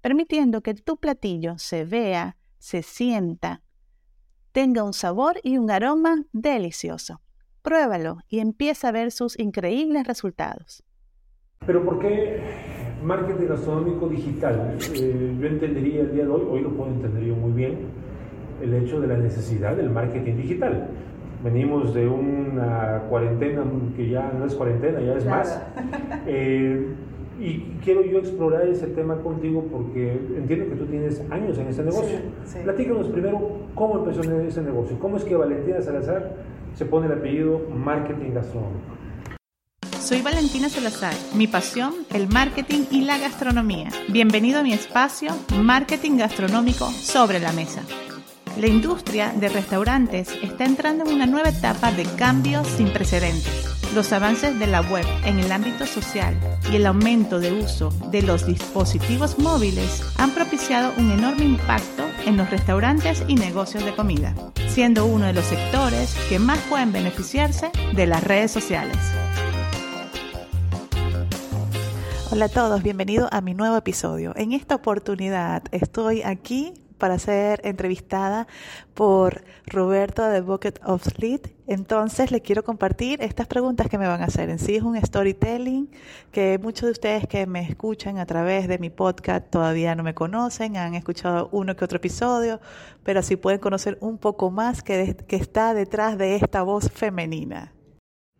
permitiendo que tu platillo se vea, se sienta, tenga un sabor y un aroma delicioso. Pruébalo y empieza a ver sus increíbles resultados. Pero ¿por qué marketing gastronómico digital? Eh, yo entendería el día de hoy, hoy lo puedo entender yo muy bien, el hecho de la necesidad del marketing digital. Venimos de una cuarentena que ya no es cuarentena, ya es más. Eh, y quiero yo explorar ese tema contigo porque entiendo que tú tienes años en ese negocio. Platícanos primero cómo empezó ese negocio. ¿Cómo es que Valentina Salazar se pone el apellido Marketing Gastronómico? Soy Valentina Salazar. Mi pasión, el marketing y la gastronomía. Bienvenido a mi espacio Marketing Gastronómico sobre la mesa. La industria de restaurantes está entrando en una nueva etapa de cambios sin precedentes los avances de la web en el ámbito social y el aumento de uso de los dispositivos móviles han propiciado un enorme impacto en los restaurantes y negocios de comida, siendo uno de los sectores que más pueden beneficiarse de las redes sociales. Hola a todos, bienvenidos a mi nuevo episodio. En esta oportunidad estoy aquí para ser entrevistada por Roberto de Bucket of Slit. Entonces le quiero compartir estas preguntas que me van a hacer. En sí es un storytelling que muchos de ustedes que me escuchan a través de mi podcast todavía no me conocen, han escuchado uno que otro episodio, pero así pueden conocer un poco más que, que está detrás de esta voz femenina.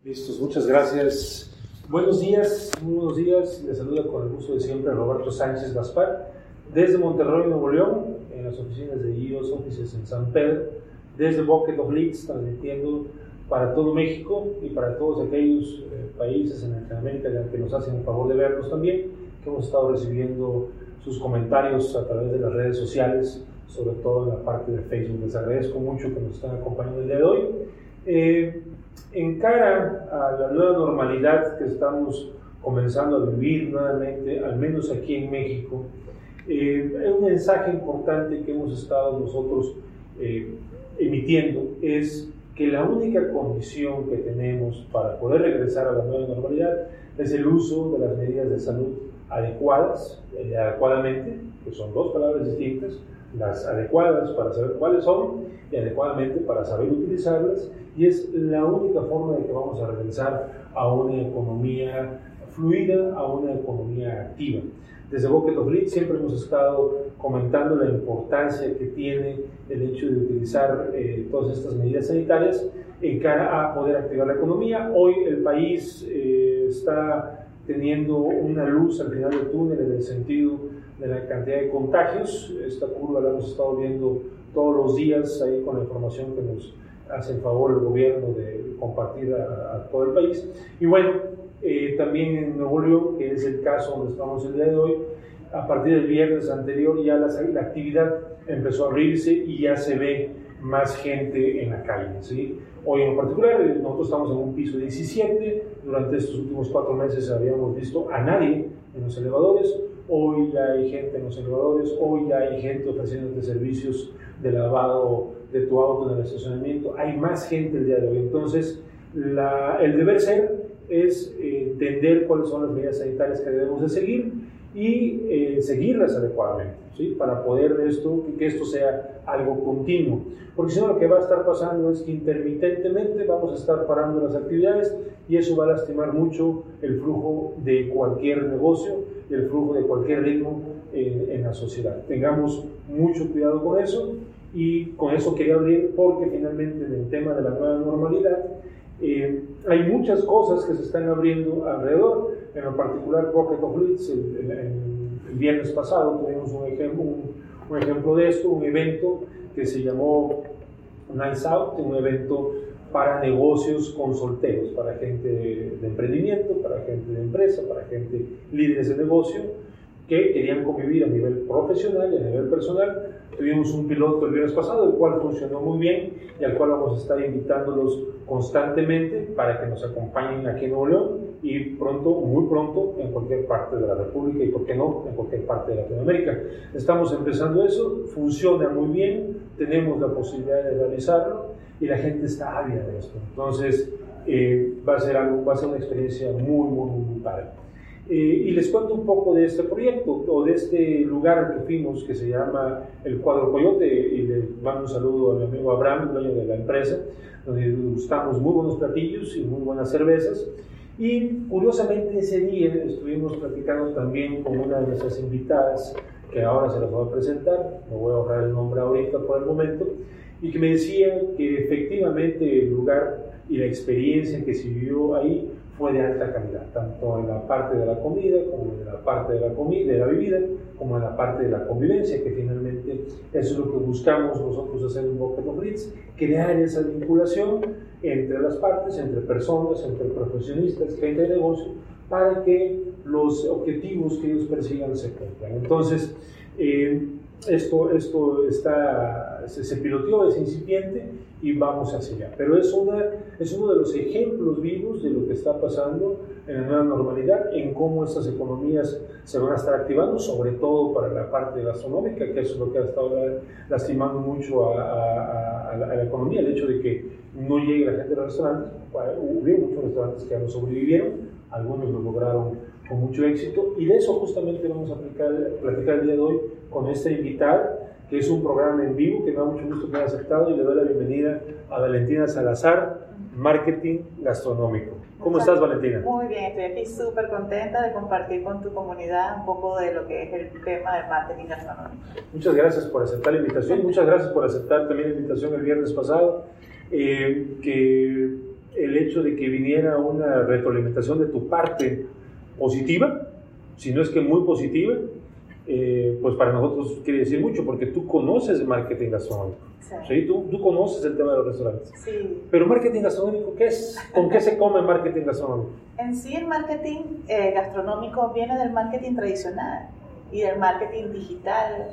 Listos, muchas gracias. Buenos días, buenos días. Les saluda con el gusto de siempre Roberto Sánchez Gaspar desde Monterrey, Nuevo León, en las oficinas de IOS Offices en San Pedro, desde Bucket of Leeds, transmitiendo para todo México y para todos aquellos eh, países en Latinoamérica que nos hacen el favor de vernos también, que hemos estado recibiendo sus comentarios a través de las redes sociales, sobre todo en la parte de Facebook. Les agradezco mucho que nos estén acompañando el día de hoy. Eh, en cara a la nueva normalidad que estamos comenzando a vivir nuevamente, al menos aquí en México, eh, un mensaje importante que hemos estado nosotros eh, emitiendo es que la única condición que tenemos para poder regresar a la nueva normalidad es el uso de las medidas de salud adecuadas, eh, adecuadamente, que son dos palabras distintas, las adecuadas para saber cuáles son y adecuadamente para saber utilizarlas, y es la única forma de que vamos a regresar a una economía fluida, a una economía activa. Desde Bucket of Lead siempre hemos estado comentando la importancia que tiene el hecho de utilizar eh, todas estas medidas sanitarias en cara a poder activar la economía. Hoy el país eh, está teniendo una luz al final del túnel en el sentido de la cantidad de contagios. Esta curva la hemos estado viendo todos los días ahí con la información que nos hace el favor el gobierno de compartir a, a todo el país. Y bueno, eh, también en Nuevo León, que es el caso donde estamos el día de hoy, a partir del viernes anterior ya la, actividad empezó a abrirse y ya se ve más gente en la calle. ¿sí? Hoy en particular, eh, nosotros estamos en un piso 17, durante estos últimos cuatro meses habíamos visto a nadie en los elevadores, hoy ya hay gente en los elevadores, hoy ya hay gente ofreciéndote servicios de lavado de tu auto en el estacionamiento, hay más gente el día de hoy. Entonces, la, el deber ser es eh, entender cuáles son las medidas sanitarias que debemos de seguir y eh, seguirlas adecuadamente, ¿sí? para poder esto, que esto sea algo continuo. Porque si no, lo que va a estar pasando es que intermitentemente vamos a estar parando las actividades y eso va a lastimar mucho el flujo de cualquier negocio el flujo de cualquier ritmo eh, en la sociedad. Tengamos mucho cuidado con eso y con eso quería abrir porque finalmente en el tema de la nueva normalidad eh, hay muchas cosas que se están abriendo alrededor, en lo particular Pocket of Leeds, el, viernes pasado tuvimos un ejemplo, un, ejemplo de esto, un evento que se llamó Nice Out, un evento para negocios con solteros, para gente de, emprendimiento, para gente de empresa, para gente líderes de negocio que querían convivir a nivel profesional y a nivel personal Tuvimos un piloto el viernes pasado, el cual funcionó muy bien y al cual vamos a estar invitándolos constantemente para que nos acompañen aquí en Nuevo León y pronto, muy pronto, en cualquier parte de la República y, por qué no, en cualquier parte de Latinoamérica. Estamos empezando eso, funciona muy bien, tenemos la posibilidad de realizarlo y la gente está ávida de esto. Entonces, eh, va, a ser algo, va a ser una experiencia muy, muy, muy padre. Eh, y les cuento un poco de este proyecto o de este lugar que fuimos que se llama el Cuadro Coyote y le mando un saludo a mi amigo Abraham, dueño de la empresa, donde gustamos muy buenos platillos y muy buenas cervezas. Y curiosamente ese día estuvimos platicando también con una de nuestras invitadas, que ahora se las voy a presentar, me voy a ahorrar el nombre ahorita por el momento, y que me decía que efectivamente el lugar y la experiencia que se vivió ahí fue de alta calidad, tanto en la parte de la comida, como en la parte de la, comida, de la bebida, como en la parte de la convivencia, que finalmente eso es lo que buscamos nosotros hacer en Boca of crear esa vinculación entre las partes, entre personas, entre profesionistas, gente de negocio, para que los objetivos que ellos persigan se cumplan. Entonces, eh, esto, esto está, se, se, piloteó, es incipiente y vamos hacia allá. Pero es, una, es uno de los ejemplos vivos de lo que está pasando en la nueva normalidad, en cómo estas economías se van a estar activando, sobre todo para la parte gastronómica, que es lo que ha estado lastimando mucho a, a, la, a la, economía, el hecho de que no llegue la gente a los restaurantes. Hubo muchos restaurantes que no sobrevivieron, algunos lo lograron con mucho éxito y de eso justamente vamos a platicar el día de hoy con esta invitada, que es un programa en vivo que me da mucho gusto que haya aceptado y le doy la bienvenida a Valentina Salazar, Marketing Gastronómico. ¿Cómo estás, Valentina? Muy bien, estoy aquí súper contenta de compartir con tu comunidad un poco de lo que es el tema del marketing gastronómico. Muchas gracias por aceptar la invitación, muchas gracias por aceptar también la invitación el viernes pasado, eh, que el hecho de que viniera una retroalimentación de tu parte positiva, si no es que muy positiva, eh, pues para nosotros quiere decir mucho, porque tú conoces marketing gastronómico. Sí. ¿sí? Tú, tú, conoces el tema de los restaurantes. Sí. Pero marketing gastronómico, ¿qué es? ¿Con qué se come marketing gastronómico? En sí, el marketing eh, gastronómico viene del marketing tradicional y del marketing digital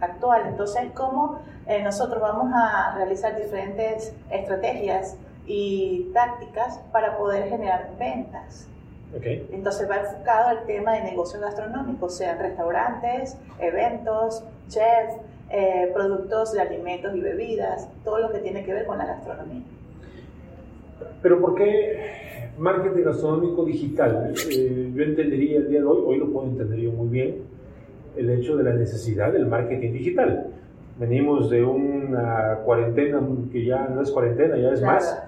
actual. Entonces, ¿cómo eh, nosotros vamos a realizar diferentes estrategias y tácticas para poder generar ventas? Okay. Entonces va enfocado al tema de negocios gastronómicos, sean restaurantes, eventos, chefs, eh, productos de alimentos y bebidas, todo lo que tiene que ver con la gastronomía. Pero ¿por qué marketing gastronómico digital? Eh, yo entendería el día de hoy, hoy lo puedo entender yo muy bien, el hecho de la necesidad del marketing digital. Venimos de una cuarentena que ya no es cuarentena, ya es Claro. más.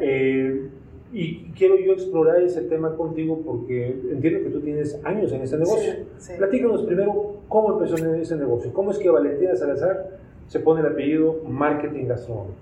Eh, y quiero yo explorar ese tema contigo porque entiendo que tú tienes años en este negocio. Sí, sí. Platícanos primero cómo empezó en ese negocio. ¿Cómo es que Valentina Salazar se pone el apellido marketing gastronómico?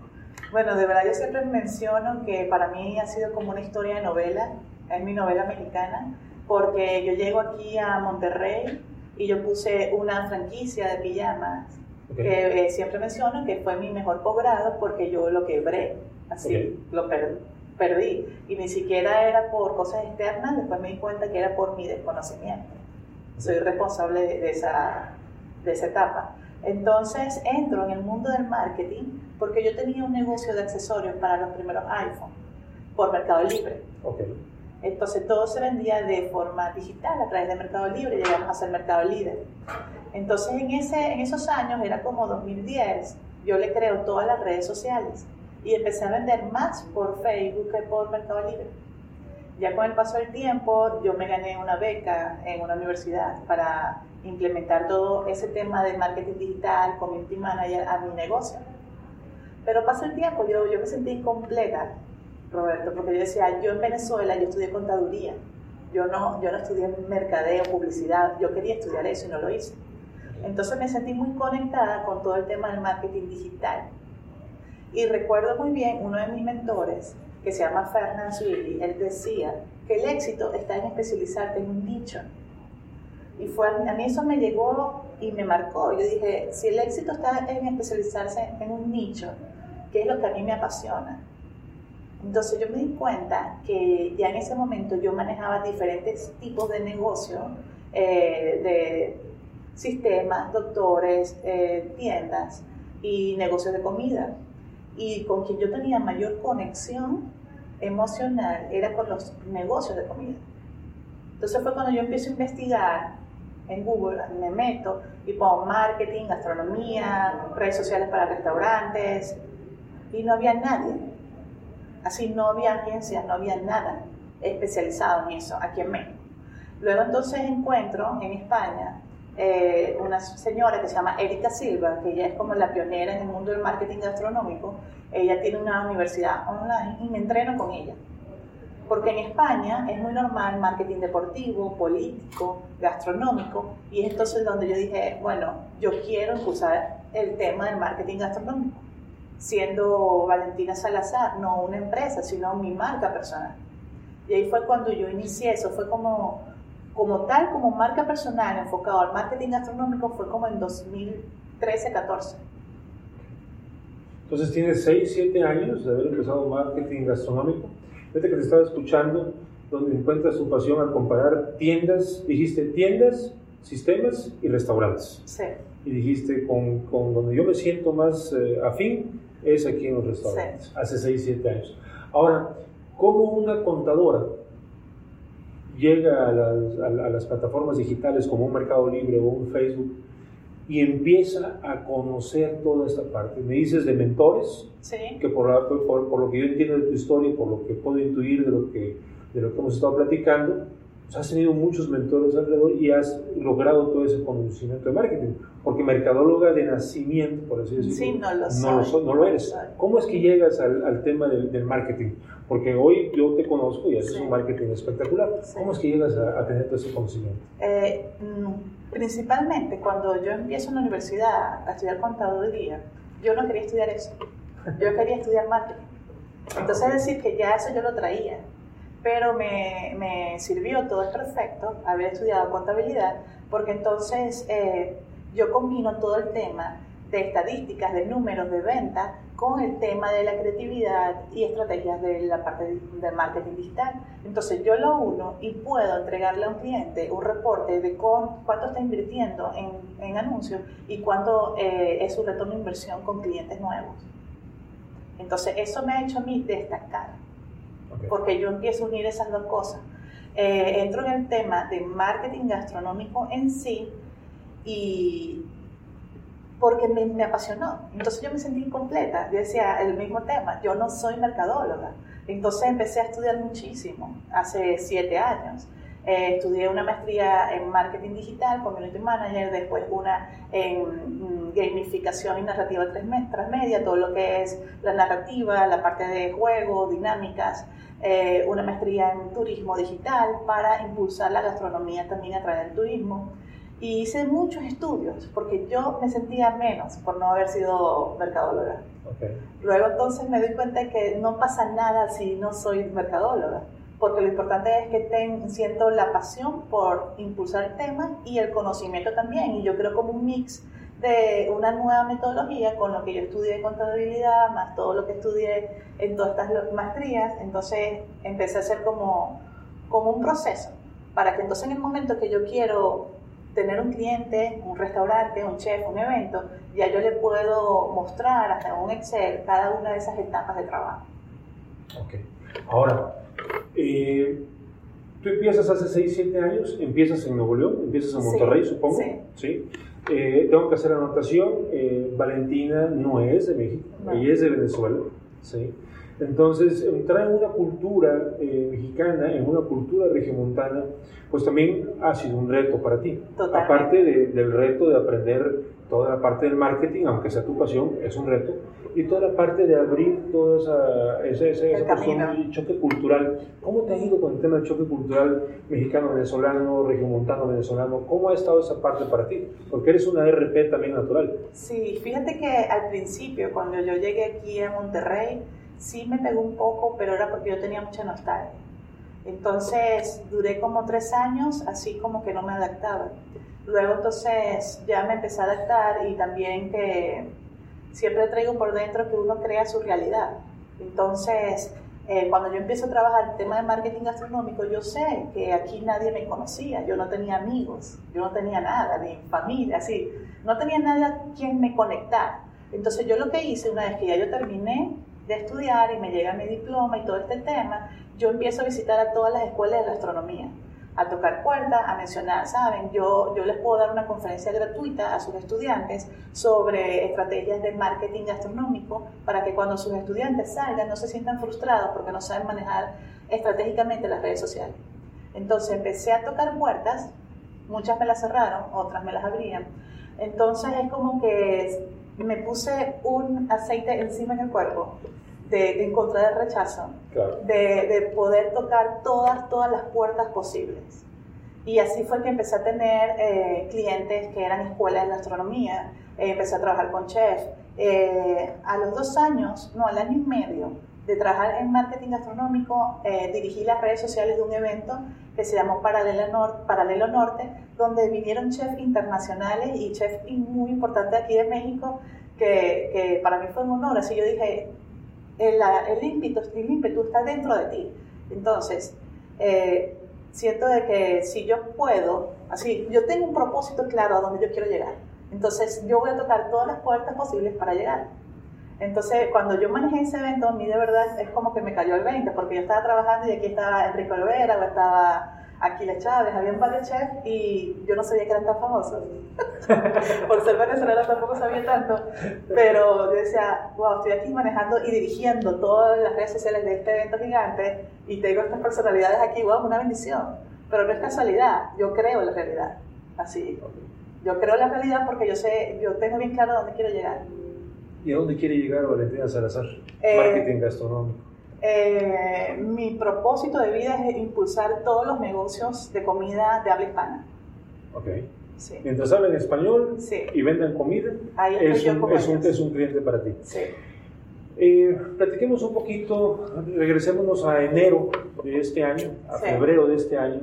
Bueno, de verdad yo siempre menciono que para mí ha sido como una historia de novela, es mi novela mexicana, porque yo llego aquí a Monterrey y yo puse una franquicia de pijamas Okay. que eh, siempre menciono que fue mi mejor cobrado porque yo lo quebré, así, Ok. lo per- perdí. Y ni siquiera era por cosas externas, después me di cuenta que era por mi desconocimiento. Soy responsable de, esa, de esa etapa. Entonces entro en el mundo del marketing porque yo tenía un negocio de accesorios para los primeros iPhone por Mercado Libre. Ok. Entonces todo se vendía de forma digital a través de Mercado Libre, llegamos a ser Mercado Líder. Entonces en, ese, en esos años, era como 2010, yo le creo todas las redes sociales y empecé a vender más por Facebook que por Mercado Libre. Ya con el paso del tiempo, yo me gané una beca en una universidad para implementar todo ese tema de marketing digital, community manager a mi negocio. Pero pasa el tiempo, yo, yo me sentí incompleta, Roberto, porque yo decía, yo en Venezuela, yo estudié contaduría, yo no, yo no estudié mercadeo, publicidad, yo quería estudiar eso y no lo hice. Entonces me sentí muy conectada con todo el tema del marketing digital. Y recuerdo muy bien uno de mis mentores, que se llama Fernand Zwilly, él decía que el éxito está en especializarte en un nicho. Y fue, a mí eso me llegó y me marcó. Yo dije, si el éxito está en especializarse en un nicho, ¿qué es lo que a mí me apasiona? Entonces yo me di cuenta que ya en ese momento yo manejaba diferentes tipos de negocio, eh, de sistemas, doctores, eh, tiendas y negocios de comida. Y con quien yo tenía mayor conexión emocional era con los negocios de comida. Entonces fue cuando yo empiezo a investigar en Google, me meto y pongo marketing, gastronomía, redes sociales para restaurantes y no había nadie. Así no había agencias, no había nada especializado en eso aquí en México. Luego entonces encuentro en España eh, una señora que se llama Erika Silva, que ella es como la pionera en el mundo del marketing gastronómico. Ella tiene una universidad online y me entreno con ella. Porque en España es muy normal marketing deportivo, político, gastronómico, y es entonces donde yo dije, bueno, yo quiero impulsar el tema del marketing gastronómico, siendo Valentina Salazar, no una empresa, sino mi marca personal. Y ahí fue cuando yo inicié eso, fue como, como tal, como marca personal enfocado al marketing gastronómico, fue como en 2013-14. Entonces tienes 6, 7 años de haber empezado marketing gastronómico. Fíjate que te estaba escuchando, donde encuentras tu pasión al comparar tiendas, dijiste tiendas, sistemas y restaurantes. Sí. Y dijiste, con, con donde yo me siento más eh, afín es aquí en los restaurantes, hace 6, 7 años. Ahora, ¿cómo una contadora llega a las, a las plataformas digitales como un Mercado Libre o un Facebook y empieza a conocer toda esta parte. Me dices de mentores, Sí. que por, la- por, por lo que yo entiendo de tu historia y por lo que puedo intuir de lo que, de lo que hemos estado platicando, pues has tenido muchos mentores alrededor y has logrado todo ese conocimiento de marketing. Porque mercadóloga de nacimiento, por así decirlo, Sí, no lo no, lo, no lo eres. soy. ¿Cómo es que llegas al, al tema del, del marketing? Porque hoy yo te conozco y haces Sí. un marketing espectacular. Sí. ¿Cómo es que llegas a, a tener todo ese conocimiento? Eh, mm, principalmente cuando yo empiezo en la universidad a estudiar contaduría, yo no quería estudiar eso. Yo quería estudiar marketing. Entonces, es decir, que ya eso yo lo traía. Pero me, me sirvió, todo es perfecto, haber estudiado contabilidad, porque entonces eh, yo combino todo el tema de estadísticas, de números, de venta, con el tema de la creatividad y estrategias de la parte de- marketing digital. Entonces yo lo uno y puedo entregarle a un cliente un reporte de con- cuánto está invirtiendo en, en anuncios y cuánto eh, es su retorno de inversión con clientes nuevos. Entonces eso me ha hecho a mí destacar Porque yo empiezo a unir esas dos cosas. Eh, entro en el tema de marketing gastronómico en sí y porque me, me apasionó. Entonces yo me sentí incompleta. Yo decía el mismo tema, yo no soy mercadóloga. Entonces empecé a estudiar muchísimo, hace siete años. Eh, estudié una maestría en marketing digital, community manager, después una en mm, gamificación y narrativa transme- transmedia, todo lo que es la narrativa, la parte de juego, dinámicas, eh, una maestría en turismo digital para impulsar la gastronomía también a través del turismo. Y hice muchos estudios porque yo me sentía menos por no haber sido mercadóloga. Ok. Luego entonces me doy cuenta de que no pasa nada si no soy mercadóloga, porque lo importante es que ten- siento la pasión por impulsar el tema y el conocimiento también. Y yo creo como un mix de una nueva metodología con lo que yo estudié de contabilidad, más todo lo que estudié en todas estas maestrías. Entonces empecé a hacer como, como un proceso para que entonces en el momento que yo quiero tener un cliente, un restaurante, un chef, un evento, ya yo le puedo mostrar hasta en un Excel cada una de esas etapas de trabajo. Ok. Ahora, eh, tú empiezas hace 6, 7 años, empiezas en Nuevo León, empiezas en Sí, Monterrey, supongo. sí. Eh, tengo que hacer anotación, eh, Valentina no es de México, No. ella es de Venezuela. ¿sí? Entonces, entrar en una cultura eh, mexicana, en una cultura regiomontana, pues también ha sido un reto para ti. Totalmente. Aparte de- del reto de aprender toda la parte del marketing, aunque sea tu pasión, es un reto, y toda la parte de abrir toda esa, esa, El esa choque cultural. ¿Cómo te ha ido con el tema del choque cultural mexicano-venezolano, regiomontano-venezolano? ¿Cómo ha estado esa parte para ti? Porque eres una RP también natural. Sí, fíjate que al principio, cuando yo llegué aquí a Monterrey, sí me pegó un poco, pero era porque yo tenía mucha nostalgia. Entonces duré como tres años así como que no me adaptaba. Luego entonces ya me empecé a adaptar y también que siempre traigo por dentro que uno crea su realidad. Entonces eh, cuando yo empiezo a trabajar el tema de marketing gastronómico, yo sé que aquí nadie me conocía, yo no tenía amigos, yo no tenía nada, ni familia, así, no tenía nada quien me conectar. Entonces yo lo que hice una vez que ya yo terminé de estudiar y me llega mi diploma y todo este tema, yo empiezo a visitar a todas las escuelas de gastronomía a tocar puertas, a mencionar, ¿saben? Yo, yo les puedo dar una conferencia gratuita a sus estudiantes sobre estrategias de marketing gastronómico para que cuando sus estudiantes salgan no se sientan frustrados porque no saben manejar estratégicamente las redes sociales. Entonces empecé a tocar puertas, muchas me las cerraron, otras me las abrían. Entonces es como que me puse un aceite encima en el cuerpo de, encontrar el rechazo, de, poder tocar todas, todas las puertas posibles. Y así fue que empecé a tener eh, clientes que eran escuelas de gastronomía, eh, empecé a trabajar con chef. Eh, a los dos años, no, al año y medio de trabajar en marketing gastronómico, dirigí las redes sociales de un evento que se llamó Paralelo, Paralelo Norte, donde vinieron chefs internacionales y chefs muy importantes aquí de México, que, que para mí fue un honor. Así yo dije, el, el, ímpetu, el ímpetu está dentro de ti. Entonces, eh, siento de que si yo puedo, así, yo tengo un propósito claro a donde yo quiero llegar. Entonces, yo voy a tocar todas las puertas posibles para llegar. Entonces, cuando yo manejé ese evento, a mí de verdad es como que me cayó el 20, porque yo estaba trabajando y aquí estaba Enrique Olvera, o estaba Aquiles Chávez, había varios chefs y yo no sabía que eran tan famosos. Por ser venezolana tampoco sabía tanto, pero yo decía, wow, estoy aquí manejando y dirigiendo todas las redes sociales de este evento gigante y tengo estas personalidades aquí, wow, una bendición. Pero no es casualidad, yo creo la realidad. Así, yo creo la realidad porque yo sé, yo tengo bien claro a dónde quiero llegar. ¿Y a dónde quiere llegar Valentina Salazar? Eh, Marketing gastronómico. Eh, mi propósito de vida es impulsar todos los negocios de comida de habla hispana. Ok. Mientras hablen español y vendan comida, es, un, es, un, es, un, cliente para ti. Sí. Eh, platiquemos un poquito, regresémonos a enero de este año, a febrero de este año.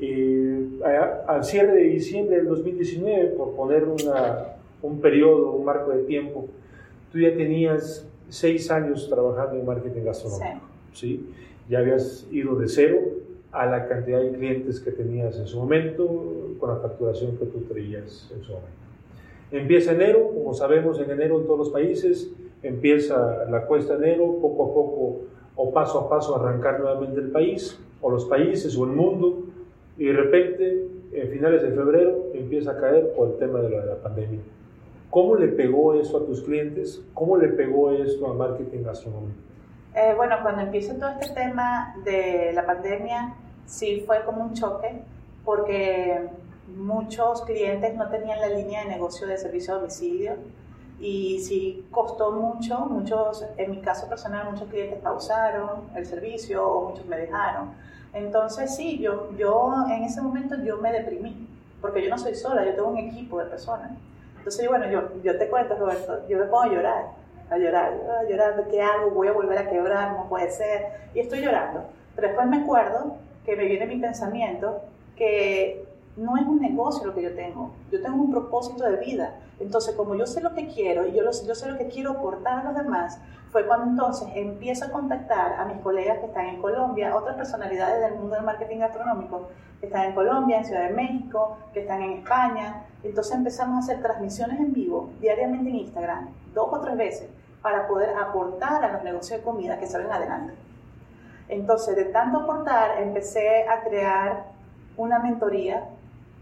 Eh, al cierre de diciembre del 2019, por poner una, un periodo, un marco de tiempo, tú ya tenías seis años trabajando en marketing gastronómico. Sí. Ya habías ido de cero a la cantidad de clientes que tenías en su momento, con la facturación que tú traías en su momento. Empieza enero, como sabemos en enero en todos los países, empieza la cuesta de enero, poco a poco o paso a paso arrancar nuevamente el país, o los países o el mundo, y de repente, en finales de febrero, empieza a caer por el tema de la pandemia. ¿Cómo le pegó eso a tus clientes? ¿Cómo le pegó esto a marketing gastronómico? Eh, bueno, cuando empieza todo este tema de la pandemia, sí fue como un choque, porque muchos clientes no tenían la línea de negocio de servicio a domicilio y sí costó mucho, muchos, en mi caso personal, muchos clientes pausaron el servicio o muchos me dejaron. Entonces sí, yo, yo en ese momento yo me deprimí, porque yo no soy sola, yo tengo un equipo de personas. Entonces, bueno, yo, yo te cuento, Roberto, yo me pongo a llorar, a llorar, a llorar, ¿qué hago? Voy a volver a quebrar, no puede ser. Y estoy llorando. Pero después me acuerdo que me viene mi pensamiento que no es un negocio lo que yo tengo, yo tengo un propósito de vida. Entonces, como yo sé lo que quiero y yo, sé lo que quiero aportar a los demás, fue cuando entonces empiezo a contactar a mis colegas que están en Colombia, otras personalidades del mundo del marketing gastronómico, que están en Colombia, en Ciudad de México, que están en España. Entonces empezamos a hacer transmisiones en vivo diariamente en Instagram, dos o tres veces, para poder aportar a los negocios de comida que salen adelante. Entonces, de tanto aportar, empecé a crear una mentoría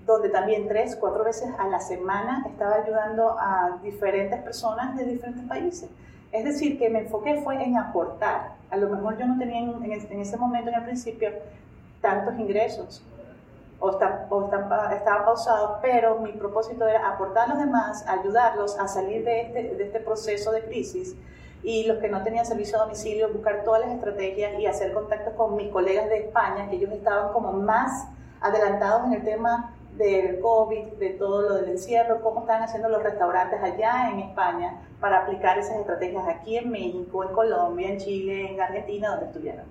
donde también tres, cuatro veces a la semana estaba ayudando a diferentes personas de diferentes países. Es decir, que me enfoqué fue en aportar. A lo mejor yo no tenía en, ese momento, en el principio, tantos ingresos o, estaban pausados, pero mi propósito era aportar a los demás, ayudarlos a salir de este, de este proceso de crisis y los que no tenían servicio a domicilio, buscar todas las estrategias y hacer contactos con mis colegas de España, que ellos estaban como más adelantados en el tema del COVID, de todo lo del encierro, cómo están haciendo los restaurantes allá en España para aplicar esas estrategias aquí en México, en Colombia, en Chile, en Argentina, donde estuvieron.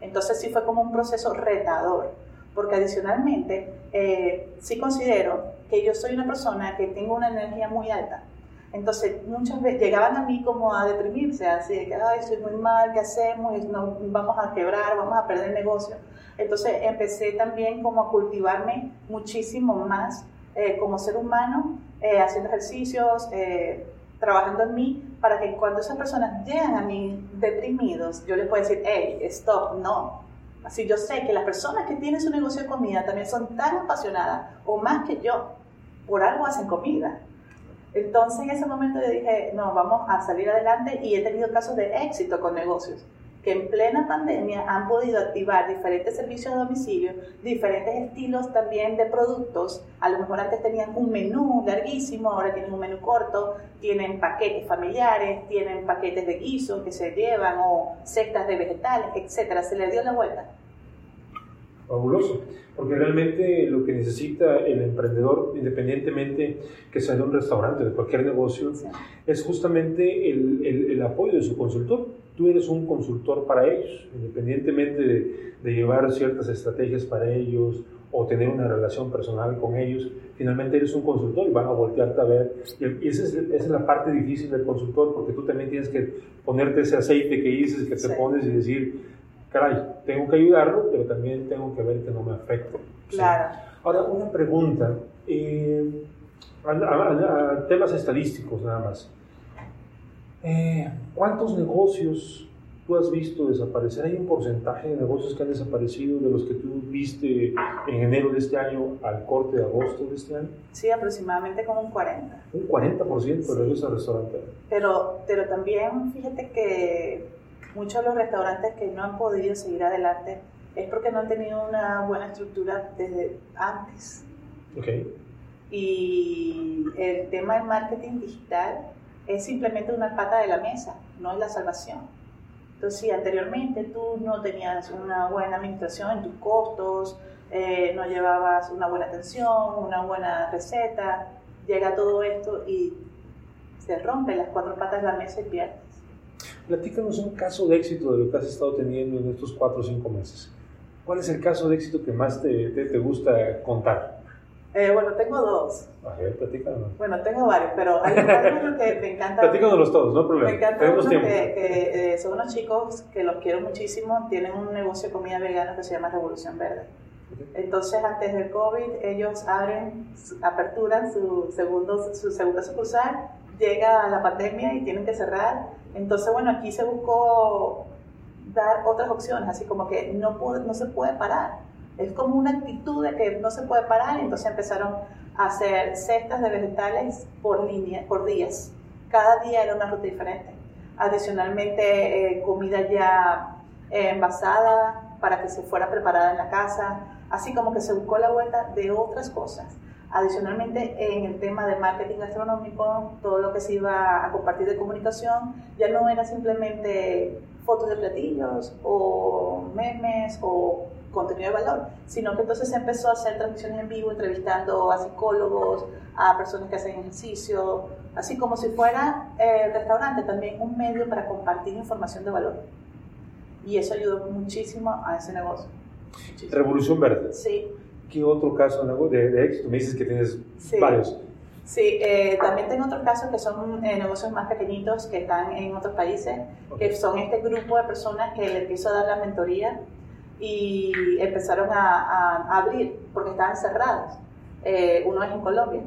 Entonces sí fue como un proceso retador, porque adicionalmente eh, sí considero que yo soy una persona que tengo una energía muy alta. Entonces, muchas veces llegaban a mí como a deprimirse, así de que, ay, estoy muy mal, ¿qué hacemos? No, vamos a quebrar, vamos a perder el negocio. Entonces, empecé también como a cultivarme muchísimo más eh, como ser humano, eh, haciendo ejercicios, eh, trabajando en mí, para que cuando esas personas llegan a mí deprimidos, yo les pueda decir, hey, stop, no. Así yo sé que las personas que tienen su negocio de comida también son tan apasionadas o más que yo, por algo hacen comida. Entonces en ese momento yo dije, no, vamos a salir adelante y he tenido casos de éxito con negocios que en plena pandemia han podido activar diferentes servicios de domicilio, diferentes estilos también de productos. A lo mejor antes tenían un menú larguísimo, ahora tienen un menú corto, tienen paquetes familiares, tienen paquetes de guiso que se llevan o cestas de vegetales, etcétera. Se le dio la vuelta. Fabuloso, porque realmente lo que necesita el emprendedor, independientemente que sea de un restaurante, de cualquier negocio, es justamente el, el, el, apoyo de su consultor. Tú eres un consultor para ellos, independientemente de, de, llevar ciertas estrategias para ellos o tener una relación personal con ellos, finalmente eres un consultor y van a voltearte a ver. Y esa es, esa es la parte difícil del consultor, porque tú también tienes que ponerte ese aceite que dices, que te sí. pones y decir, caray, tengo que ayudarlo, pero también tengo que ver que no me afecte. Claro. ¿sí? Ahora, una pregunta, eh, a, a, a, temas estadísticos nada más. Eh, ¿Cuántos negocios tú has visto desaparecer? ¿Hay un porcentaje de negocios que han desaparecido de los que tú viste en enero de este año al corte de agosto de este año? Sí, aproximadamente como un 40%. Un 40% sí. de esos restaurantes. Pero, pero también fíjate que muchos de los restaurantes que no han podido seguir adelante es porque no han tenido una buena estructura desde antes. Okay. Y el tema del marketing digital es simplemente una pata de la mesa, no es la salvación. Entonces, si anteriormente tú no tenías una buena administración en tus costos, eh, no llevabas una buena atención, una buena receta, llega todo esto y se rompen las cuatro patas de la mesa y pierdes. Platícanos un caso de éxito de lo que has estado teniendo en estos cuatro o cinco meses. ¿Cuál es el caso de éxito que más te, te, te gusta contar? Eh, bueno, tengo dos. A ver, platícanos. Bueno, tengo varios, pero hay uno que me encanta. Platícanos todos, no hay problema. Me encanta Tenemos uno tiempo. que, que eh, son unos chicos que los quiero muchísimo, tienen un negocio de comida vegana que se llama Revolución Verde. Entonces, antes del COVID, ellos abren, aperturan su, segundo, su segunda sucursal, llega la pandemia y tienen que cerrar. Entonces, bueno, aquí se buscó dar otras opciones, así como que no, puede, no se puede parar. Es como una actitud de que no se puede parar, entonces empezaron a hacer cestas de vegetales por línea, por días. Cada día era una ruta diferente. Adicionalmente, eh, comida ya eh, envasada para que se fuera preparada en la casa, así como que se buscó la vuelta de otras cosas. Adicionalmente, en el tema de marketing gastronómico, todo lo que se iba a compartir de comunicación ya no era simplemente fotos de platillos o memes o contenido de valor, sino que entonces se empezó a hacer transmisiones en vivo entrevistando a psicólogos, a personas que hacen ejercicio, así como si fuera el eh, restaurante también un medio para compartir información de valor. Y eso ayudó muchísimo a ese negocio. Muchísimo. Revolución Verde. Sí. ¿Qué otro caso de, de éxito? Me dices que tienes sí. varios. Sí, eh, también tengo otros casos que son eh, negocios más pequeñitos que están en otros países, okay. que son este grupo de personas que le empiezo a dar la mentoría y empezaron a, a, a abrir porque estaban cerrados. Eh, uno es en Colombia,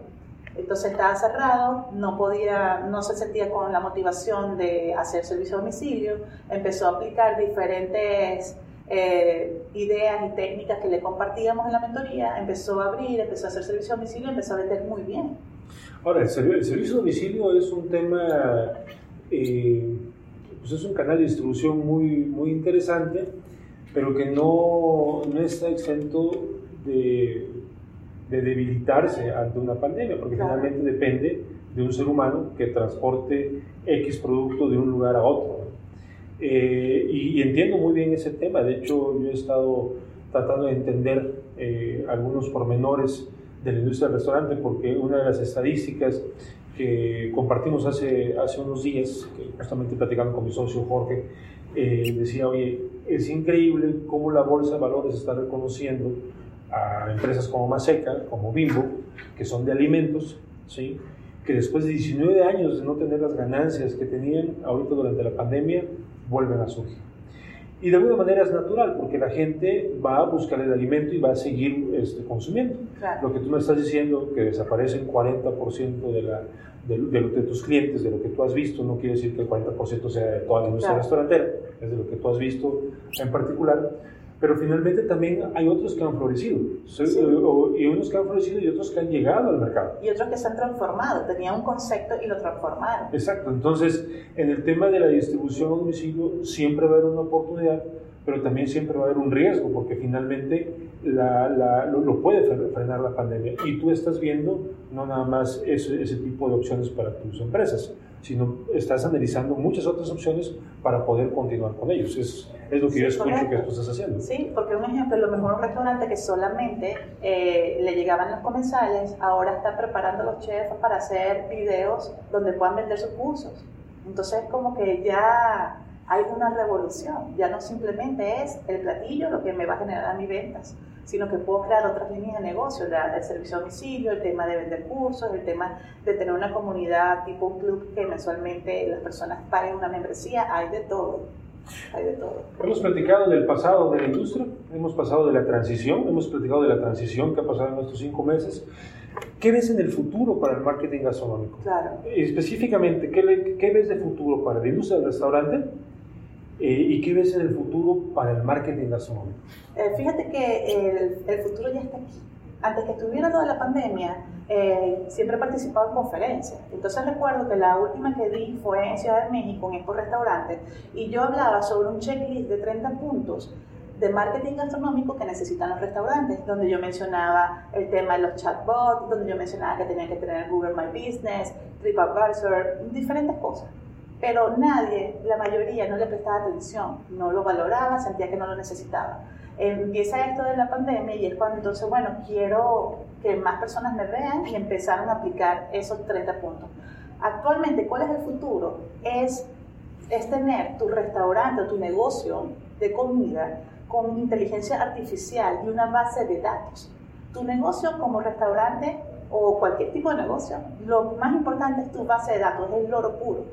entonces estaba cerrado, no podía, no se sentía con la motivación de hacer servicio a domicilio, empezó a aplicar diferentes eh, ideas y técnicas que le compartíamos en la mentoría, empezó a abrir, empezó a hacer servicio a domicilio, empezó a vender muy bien. Ahora, el, servicio, el servicio a domicilio es un tema, eh, pues es un canal de distribución muy, muy interesante, pero que no, no está exento de, de, debilitarse ante una pandemia, porque claro. finalmente depende de un ser humano que transporte X producto de un lugar a otro. Eh, y, y, entiendo muy bien ese tema, de hecho yo he estado tratando de entender eh, algunos pormenores de la industria del restaurante, porque una de las estadísticas que compartimos hace, hace unos días, que justamente platicando con mi socio Jorge, eh, decía, oye, es increíble cómo la bolsa de valores está reconociendo a empresas como Maseca, como Bimbo, que son de alimentos, ¿sí? que después de 19 años de no tener las ganancias que tenían ahorita durante la pandemia, vuelven a surgir. Y de alguna manera es natural, porque la gente va a buscar el alimento y va a seguir este, consumiendo. Lo que tú me estás diciendo, que desaparecen 40% de, la, de, tus clientes, de lo que tú has visto, no quiere decir que el 40% sea de toda la industria restaurantera, es de lo que tú has visto en particular pero finalmente también hay otros que han florecido, y unos que han florecido y otros que han llegado al mercado. Y otros que se han transformado, tenían un concepto y lo transformaron. Exacto, entonces en el tema de la distribución a domicilio siempre va a haber una oportunidad, pero también siempre va a haber un riesgo, porque finalmente la, la, lo, puede frenar la pandemia. Y tú estás viendo no nada más ese, ese tipo de opciones para tus empresas, sino estás analizando muchas otras opciones para poder continuar con ellos. Es, es lo que yo escucho que tú estás haciendo. Sí, porque un ejemplo, lo mejor un restaurante que solamente eh, le llegaban los comensales, ahora está preparando los chefs para hacer videos donde puedan vender sus cursos. Entonces, como que ya hay una revolución, ya no simplemente es el platillo lo que me va a generar a mis ventas, sino que puedo crear otras líneas de negocio, la, el servicio a domicilio, el tema de vender cursos, el tema de tener una comunidad tipo un club que mensualmente las personas paguen una membresía, hay de todo. Hay de todo. Hemos platicado del pasado de la industria, hemos pasado de la transición, hemos platicado de la transición que ha pasado en estos cinco meses. ¿Qué ves en el futuro para el marketing gastronómico? Claro. Específicamente, ¿qué, ¿qué, ves de futuro para la industria del restaurante eh, ¿Y qué ves en el futuro para el marketing gastronómico? Eh, fíjate que el, futuro ya está aquí. Antes que estuviera toda la pandemia, eh, siempre he participado en conferencias. Entonces recuerdo que la última que di fue en Ciudad de México, en Expo Restaurante, y yo hablaba sobre un checklist de 30 puntos de marketing gastronómico que necesitan los restaurantes, donde yo mencionaba el tema de los chatbots, donde yo mencionaba que tenían que tener Google My Business, TripAdvisor, diferentes cosas pero nadie, la mayoría, no le prestaba atención, no lo valoraba, sentía que no lo necesitaba. Empieza esto de la pandemia y es cuando entonces, bueno, quiero que más personas me vean y empezaron a aplicar esos 30 puntos. Actualmente, ¿cuál es el futuro? Es, es tener tu restaurante o tu negocio de comida con inteligencia artificial y una base de datos. Tu negocio como restaurante o cualquier tipo de negocio, lo más importante es tu base de datos, es el oro puro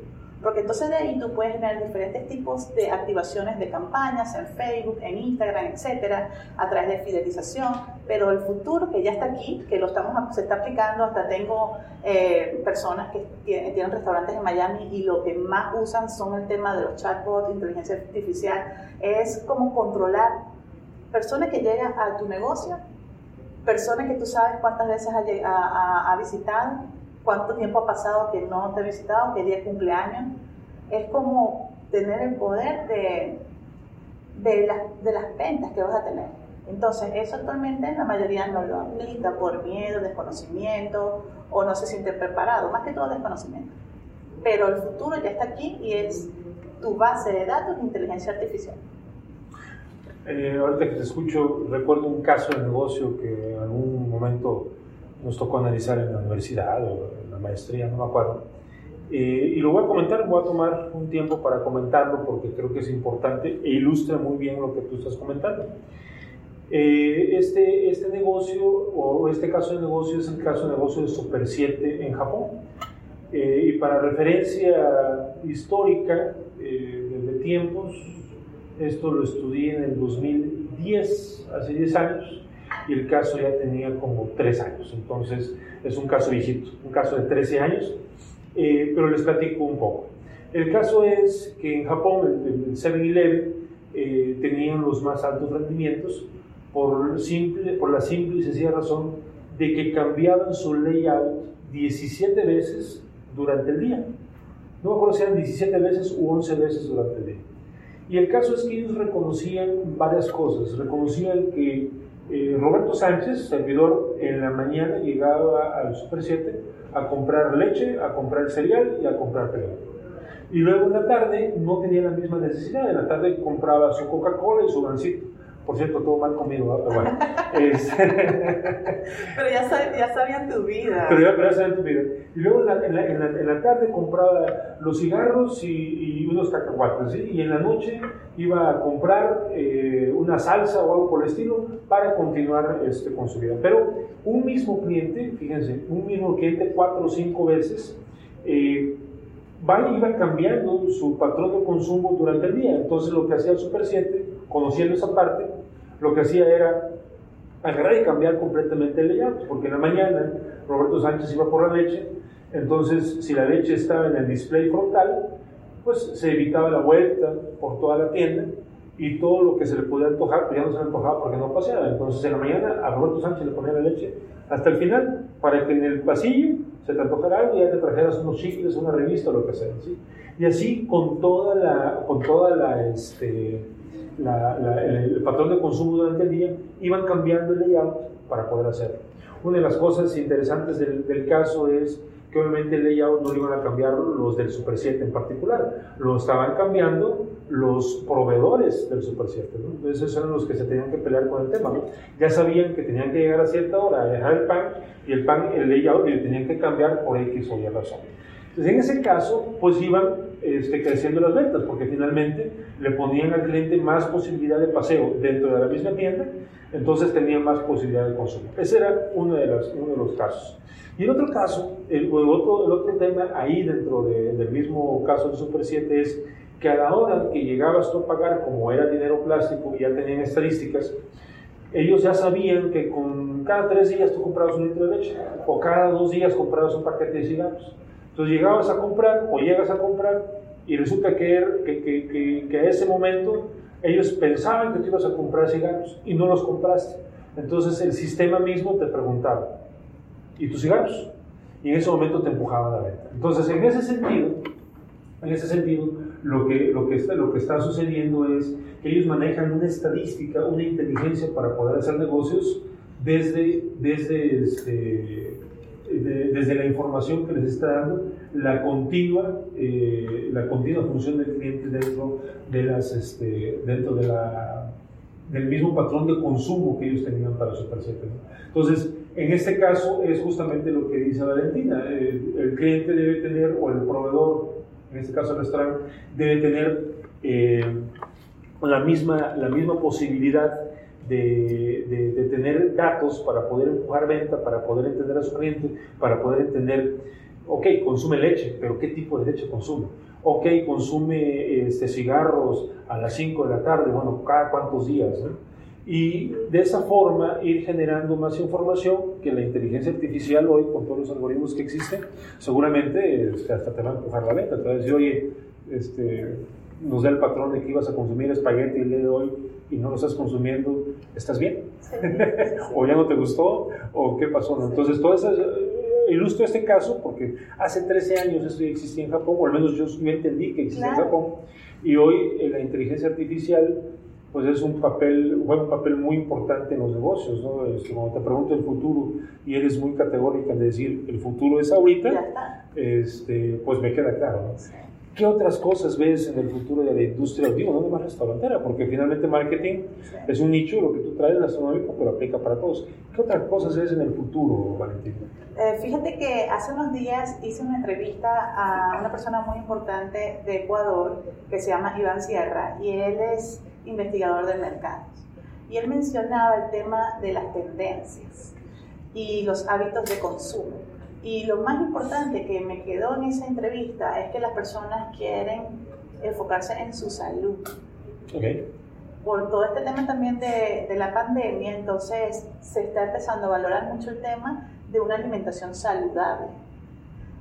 porque entonces de ahí tú puedes tener diferentes tipos de activaciones de campañas en Facebook, en Instagram, etcétera, a través de fidelización. Pero el futuro que ya está aquí, que lo estamos, se está aplicando, hasta tengo eh, personas que tienen, restaurantes en Miami y lo que más usan son el tema de los chatbots, inteligencia artificial, es como controlar personas que llegan a tu negocio, personas que tú sabes cuántas veces ha, ha visitado cuánto tiempo ha pasado que no te he visitado, qué día cumpleaños. Es como tener el poder de, de, de las ventas que vas a tener. Entonces, eso actualmente la mayoría no lo aplica por miedo, desconocimiento o no se siente preparado, más que todo desconocimiento. Pero el futuro ya está aquí y es tu base de datos de inteligencia artificial. Eh, ahorita que te escucho, recuerdo un caso de negocio que en algún momento nos tocó analizar en la universidad o en la maestría, no me acuerdo. Eh, y lo voy a comentar, voy a tomar un tiempo para comentarlo porque creo que es importante e ilustra muy bien lo que tú estás comentando. Eh, este, este negocio o este caso de negocio es el caso de negocio de Super 7 en Japón. Eh, y para referencia histórica, desde tiempos, esto lo estudié en el 2010, hace 10 años, y el caso ya tenía como 3 años, entonces es un caso viejito, un caso de 13 años, eh, pero les platico un poco. El caso es que en Japón, el, 7-Eleven, eh, tenían los más altos rendimientos por, simple, por la simple y sencilla razón de que cambiaban su layout 17 veces durante el día. No me acuerdo si eran 17 veces u 11 veces durante el día. Y el caso es que ellos reconocían varias cosas. Reconocían que eh, Roberto Sánchez, servidor, en la mañana llegaba al Super 7 a comprar leche, a comprar cereal y a comprar pelota. Y luego en la tarde no tenía la misma necesidad, en la tarde compraba su Coca-Cola y su gansito. Por cierto, todo mal conmigo, pero bueno. pero ya, ya, sabían tu vida. Pero ya, sabían tu vida. Y luego en la, en la, en la, tarde compraba los cigarros y, y unos cacahuates, ¿sí? Y en la noche iba a comprar eh, una salsa o algo por el estilo para continuar este, con su vida. Pero un mismo cliente, fíjense, un mismo cliente cuatro o cinco veces, eh, va, iba cambiando su patrón de consumo durante el día. Entonces lo que hacía el Super 7, conociendo esa parte, lo que hacía era agarrar y cambiar completamente el layout, porque en la mañana Roberto Sánchez iba por la leche, entonces si la leche estaba en el display frontal, pues se evitaba la vuelta por toda la tienda y todo lo que se le podía antojar, pues ya no se le antojaba porque no paseaba. Entonces en la mañana a Roberto Sánchez le ponía la leche hasta el final para que en el pasillo se te antojara algo y ya te trajeras unos chicles, una revista lo que sea. ¿sí? Y así con toda la, con toda la, este, el, patrón de consumo durante el día, iban cambiando el layout para poder hacerlo. Una de las cosas interesantes del, del caso es que obviamente el layout no lo iban a cambiar los del Super 7 en particular, lo estaban cambiando los proveedores del Super 7. ¿no? Entonces esos eran los que se tenían que pelear con el tema. ¿no? Ya sabían que tenían que llegar a cierta hora dejar el pan y el pan, el layout, lo tenían que cambiar por X o Y razón. Entonces en ese caso, pues iban este, creciendo las ventas, porque finalmente le ponían al cliente más posibilidad de paseo dentro de la misma tienda, entonces tenían más posibilidad de consumo. Ese era uno de, los, uno de los casos. Y el otro caso, el, otro, el otro tema ahí dentro del mismo caso del Super 7 es que a la hora que llegabas tú a pagar, como era dinero plástico y ya tenían estadísticas, ellos ya sabían que con cada tres días tú comprabas un litro de leche o cada dos días comprabas un paquete de cigarros. Entonces llegabas a comprar o llegas a comprar y resulta que, que, que, que, a ese momento ellos pensaban que tú ibas a comprar cigarros y no los compraste. Entonces el sistema mismo te preguntaba, ¿y tus cigarros? Y en ese momento te empujaban a la venta. Entonces en ese sentido, en ese sentido, lo que, lo, que está, lo que está sucediendo es que ellos manejan una estadística, una inteligencia para poder hacer negocios desde, desde, este, desde la información que les está dando, la continua, eh, la continua función del cliente dentro, de las, este, dentro de la, del mismo patrón de consumo que ellos tenían para su tarjeta. Entonces, en este caso es justamente lo que dice Valentina, el, cliente debe tener, o el proveedor en este caso el restaurante, debe tener eh, la, misma, la misma posibilidad de, de, tener datos para poder empujar venta, para poder entender a su cliente, para poder entender, ok, consume leche, pero ¿qué tipo de leche consume? Ok, consume este, cigarros a las 5 de la tarde, bueno, cada cuántos días. Y de esa forma ir generando más información que la inteligencia artificial hoy, con todos los algoritmos que existen, seguramente este, hasta te va a empujar la venta. Entonces, oye, este, nos da el patrón de que ibas a consumir espagueti el día de hoy y no lo estás consumiendo, ¿estás bien? ¿O ya no te gustó? ¿O qué pasó? Entonces, todo eso, eh, ilustro este caso porque hace 13 años esto ya existía en Japón, o al menos yo, entendí que existía en Japón, y hoy eh, la inteligencia artificial pues es un papel, un papel muy importante en los negocios, ¿no? Este, cuando te pregunto el futuro y eres muy categórica en decir el futuro es ahorita, este, pues me queda claro, ¿no? ¿Qué otras cosas ves en el futuro de la industria? Digo, no nomás restaurantera, porque finalmente marketing es un nicho, lo que tú traes astronómico, pero aplica para todos. ¿Qué otras cosas ves en el futuro, Valentina? Eh, fíjate que hace unos días hice una entrevista a una persona muy importante de Ecuador que se llama Iván Sierra y él es investigador de mercados. Y él mencionaba el tema de las tendencias y los hábitos de consumo. Y lo más importante que me quedó en esa entrevista es que las personas quieren enfocarse en su salud. Okay. Por todo este tema también de, de, la pandemia, entonces se está empezando a valorar mucho el tema de una alimentación saludable.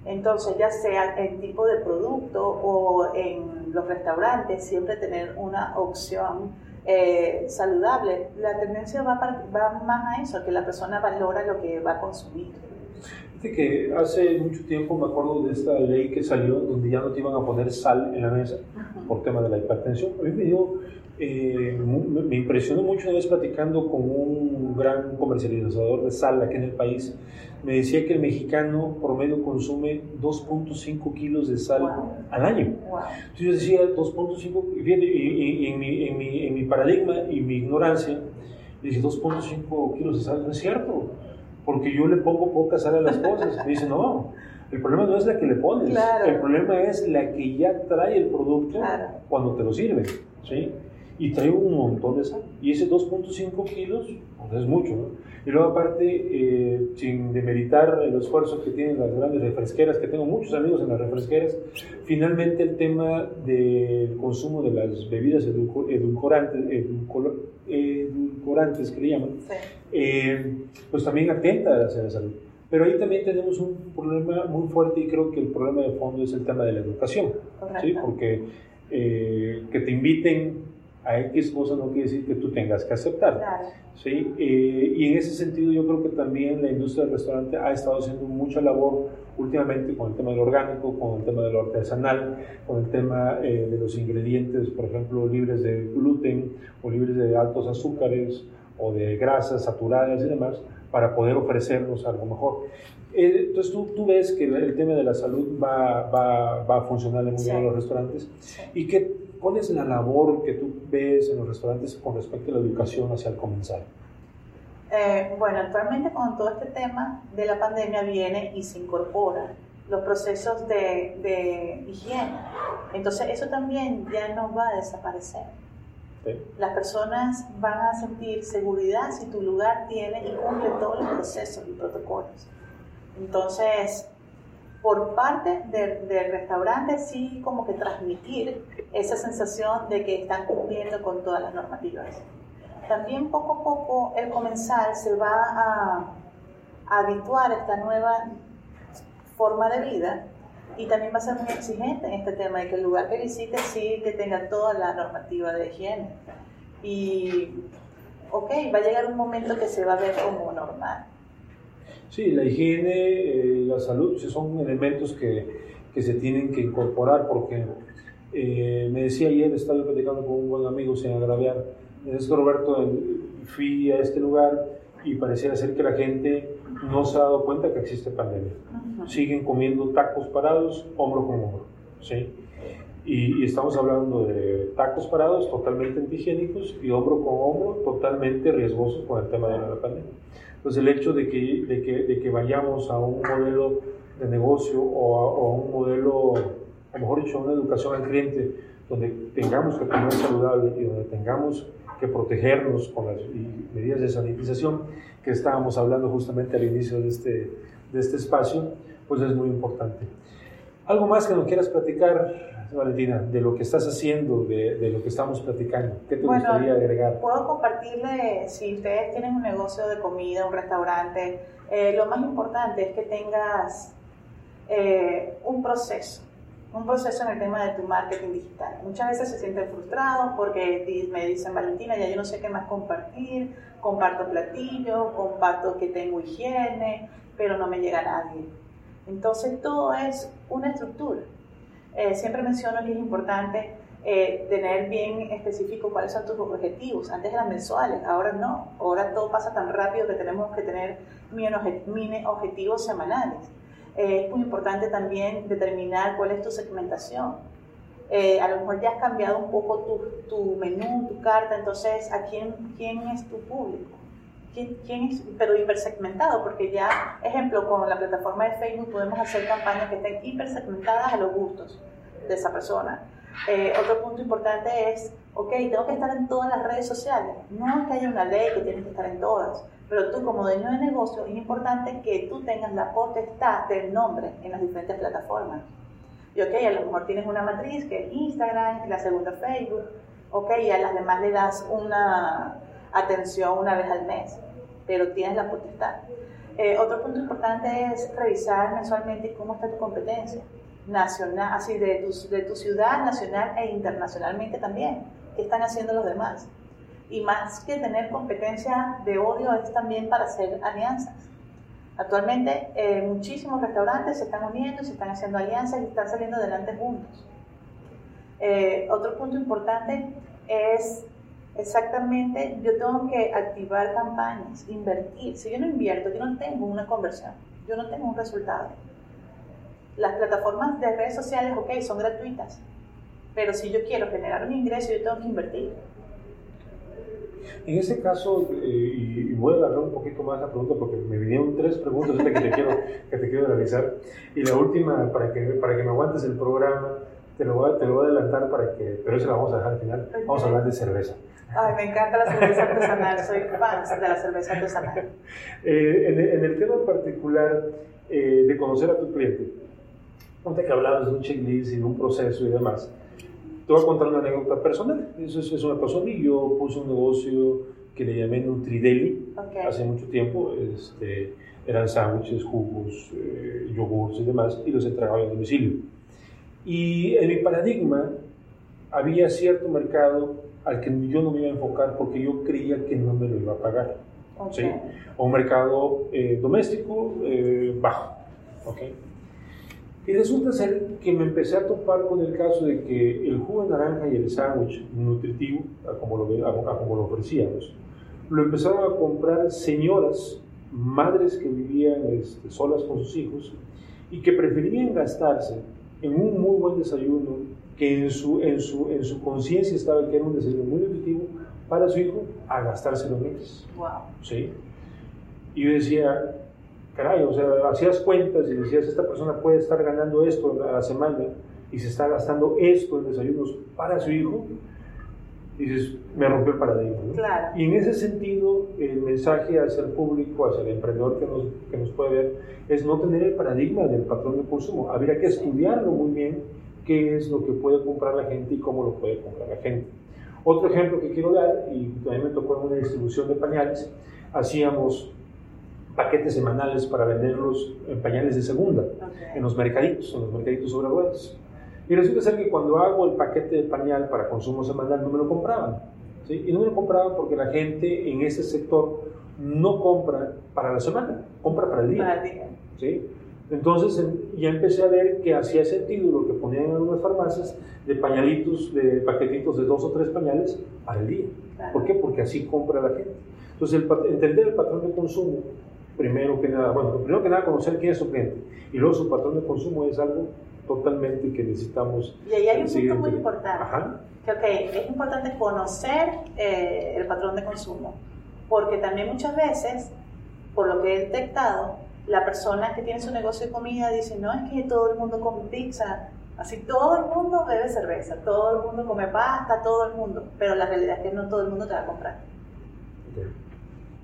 Entonces, ya sea el tipo de producto o en los restaurantes, siempre tener una opción eh, saludable. La tendencia va, va más a eso, que la persona valora lo que va a consumir. Fíjate que hace mucho tiempo me acuerdo de esta ley que salió donde ya no te iban a poner sal en la mesa por tema de la hipertensión. A mí me dio, eh, me impresionó mucho una vez platicando con un gran comercializador de sal aquí en el país. Me decía que el mexicano promedio consume 2.5 kilos de sal al año. Entonces yo decía 2.5, fíjate, y, en, mi, en, mi, en mi paradigma y mi ignorancia, dije 2.5 kilos de sal, no es cierto porque yo le pongo poca sal a las cosas. Me dice, no, el problema no es la que le pones, el problema es la que ya trae el producto cuando te lo sirve, ¿sí? Y trae un montón de sal. Y ese 2.5 kilos, pues es mucho, ¿no? Y luego aparte, eh, sin demeritar el esfuerzo que tienen las grandes refresqueras, que tengo muchos amigos en las refresqueras, finalmente el tema del consumo de las bebidas edulcorantes, edulcorantes que le llaman, eh, pues también atenta a la salud. Pero ahí también tenemos un problema muy fuerte y creo que el problema de fondo es el tema de la educación, ¿sí? porque eh, que te inviten a X cosa no quiere decir que tú tengas que aceptar. ¿sí? Eh, y en ese sentido yo creo que también la industria del restaurante ha estado haciendo mucha labor últimamente con el tema del orgánico, con el tema de lo artesanal, con el tema eh, de los ingredientes, por ejemplo, libres de gluten o libres de altos azúcares o de grasas saturadas y demás, para poder ofrecernos algo mejor. Eh, entonces tú, tú, ves que el tema de la salud va, va, va a funcionar muy bien en los restaurantes y que ¿Cuál es la labor que tú ves en los restaurantes con respecto a la educación hacia el comensal? Eh, bueno, actualmente con todo este tema de la pandemia viene y se incorpora los procesos de, de higiene. Entonces eso también ya no va a desaparecer. Las personas van a sentir seguridad si tu lugar tiene y cumple todos los procesos y protocolos. Entonces, por parte del, restaurante sí como que transmitir esa sensación de que están cumpliendo con todas las normativas. También poco a poco el comensal se va a, habituar a esta nueva forma de vida y también va a ser muy exigente en este tema de que el lugar que visite sí que tenga toda la normativa de higiene. Y, ok, va a llegar un momento que se va a ver como normal. Sí, la higiene, eh, la salud, son elementos que, que, se tienen que incorporar porque eh, me decía ayer, estaba platicando con un buen amigo sin agraviar, es Roberto, fui a este lugar y pareciera ser que la gente no se ha dado cuenta que existe pandemia. Siguen comiendo tacos parados, hombro con hombro. ¿sí? Y, y, estamos hablando de tacos parados totalmente antihigiénicos y hombro con hombro totalmente riesgosos con el tema de la pandemia. Entonces el hecho de que, de que, de que vayamos a un modelo de negocio o a, un modelo, a lo mejor dicho, una educación al cliente, donde tengamos que comer saludable y donde tengamos que protegernos con las medidas de sanitización que estábamos hablando justamente al inicio de este, de este espacio, pues es muy importante. ¿Algo más que nos quieras platicar, Valentina, de lo que estás haciendo, de, de lo que estamos platicando? ¿Qué te gustaría agregar? Puedo compartirle, si ustedes tienen un negocio de comida, un restaurante, eh, lo más importante es que tengas eh, un proceso, un proceso en el tema de tu marketing digital. Muchas veces se sienten frustrados porque me dicen, Valentina, ya yo no sé qué más compartir, comparto platillo, comparto que tengo higiene, pero no me llega nadie. Entonces todo es una estructura. Eh, siempre menciono que es importante eh, tener bien específico cuáles son tus objetivos. Antes eran mensuales, ahora no. Ahora todo pasa tan rápido que tenemos que tener mini objetivos semanales. Eh, es muy importante también determinar cuál es tu segmentación. a lo mejor ya has cambiado un poco tu, tu menú, tu carta, entonces, ¿a quién, quién es tu público? ¿Quién, quién es? Pero hipersegmentado, porque ya, ejemplo, con la plataforma de Facebook podemos hacer campañas que estén hipersegmentadas a los gustos de esa persona. Eh, otro punto importante es, ok, tengo que estar en todas las redes sociales. No es que haya una ley que tienes que estar en todas, pero tú como dueño de negocio es importante que tú tengas la potestad del nombre en las diferentes plataformas. Y ok, a lo mejor tienes una matriz que es Instagram, la segunda Facebook, ok, y a las demás le das una atención una vez al mes pero tienes la potestad. Eh, otro punto importante es revisar mensualmente cómo está tu competencia nacional, así de tu, de tu ciudad, nacional e internacionalmente también. ¿Qué están haciendo los demás? Y más que tener competencia de odio es también para hacer alianzas. Actualmente eh, muchísimos restaurantes se están uniendo, se están haciendo alianzas y están saliendo adelante juntos. Eh, otro punto importante es exactamente, yo tengo que activar campañas, invertir. Si yo no invierto, yo no tengo una conversión, yo no tengo un resultado. Las plataformas de redes sociales, ok, son gratuitas, pero si yo quiero generar un ingreso, yo tengo que invertir. En ese caso, eh, y voy a alargar un poquito más la pregunta porque me vinieron tres preguntas que te quiero, que te quiero realizar. Y la última, para que, para que me aguantes el programa, te lo, voy a, te lo voy a adelantar para que, pero eso la vamos a dejar al final. Vamos a hablar de cerveza. Ay, me encanta la cerveza artesanal, soy fan de la cerveza artesanal. Eh, en, en, el tema particular eh, de conocer a tu cliente, antes que hablabas de un checklist y de un proceso y demás, te voy a contar una anécdota personal. Eso, es, eso me pasó a mí. Yo puse un negocio que le llamé Nutrideli hace mucho tiempo. Este, eran sándwiches, jugos, eh, yogurts y demás, y los entregaba a domicilio. Y en mi paradigma había cierto mercado al que yo no me iba a enfocar porque yo creía que no me lo iba a pagar. ¿sí? O un mercado eh, doméstico eh, bajo. ¿okay? Y resulta ser que me empecé a topar con el caso de que el jugo de naranja y el sándwich nutritivo, como lo, como lo ofrecíamos, lo empezaron a comprar señoras, madres que vivían este, solas con sus hijos y que preferían gastarse en un muy buen desayuno que en su, en su, en su conciencia estaba que era un desayuno muy nutritivo para su hijo a gastárselo ellos. Wow. ¿Sí? Y yo decía, caray, o sea, hacías cuentas y decías, esta persona puede estar ganando esto a la semana y se está gastando esto en desayunos para su hijo, y dices, me rompió el paradigma. Claro. Y en ese sentido, el mensaje hacia el público, hacia el emprendedor que nos, que nos puede ver, es no tener el paradigma del patrón de consumo. Habría que estudiarlo muy bien, qué es lo que puede comprar la gente y cómo lo puede comprar la gente. Otro ejemplo que quiero dar, y también me tocó en una distribución de pañales, hacíamos paquetes semanales para venderlos en pañales de segunda, en los mercaditos, en los mercaditos sobre ruedas. Y resulta ser que cuando hago el paquete de pañal para consumo semanal no me lo compraban. ¿sí? Y no me lo compraban porque la gente en ese sector no compra para la semana, compra para el día. Para el día. ¿sí? Entonces ya empecé a ver que hacía sentido lo que ponían en algunas farmacias de pañalitos, de paquetitos de dos o tres pañales para el día. ¿Por qué? Porque así compra la gente. Entonces, el, entender el patrón de consumo primero que nada, bueno, primero que nada conocer quién es su cliente y luego su patrón de consumo es algo totalmente que necesitamos. Y ahí hay un punto muy importante. Ajá. Que, okay, es importante conocer eh, el patrón de consumo, porque también muchas veces, por lo que he detectado, la persona que tiene su negocio de comida dice, no es que todo el mundo come pizza, así todo el mundo bebe cerveza, todo el mundo come pasta, todo el mundo, pero la realidad es que no todo el mundo te va a comprar.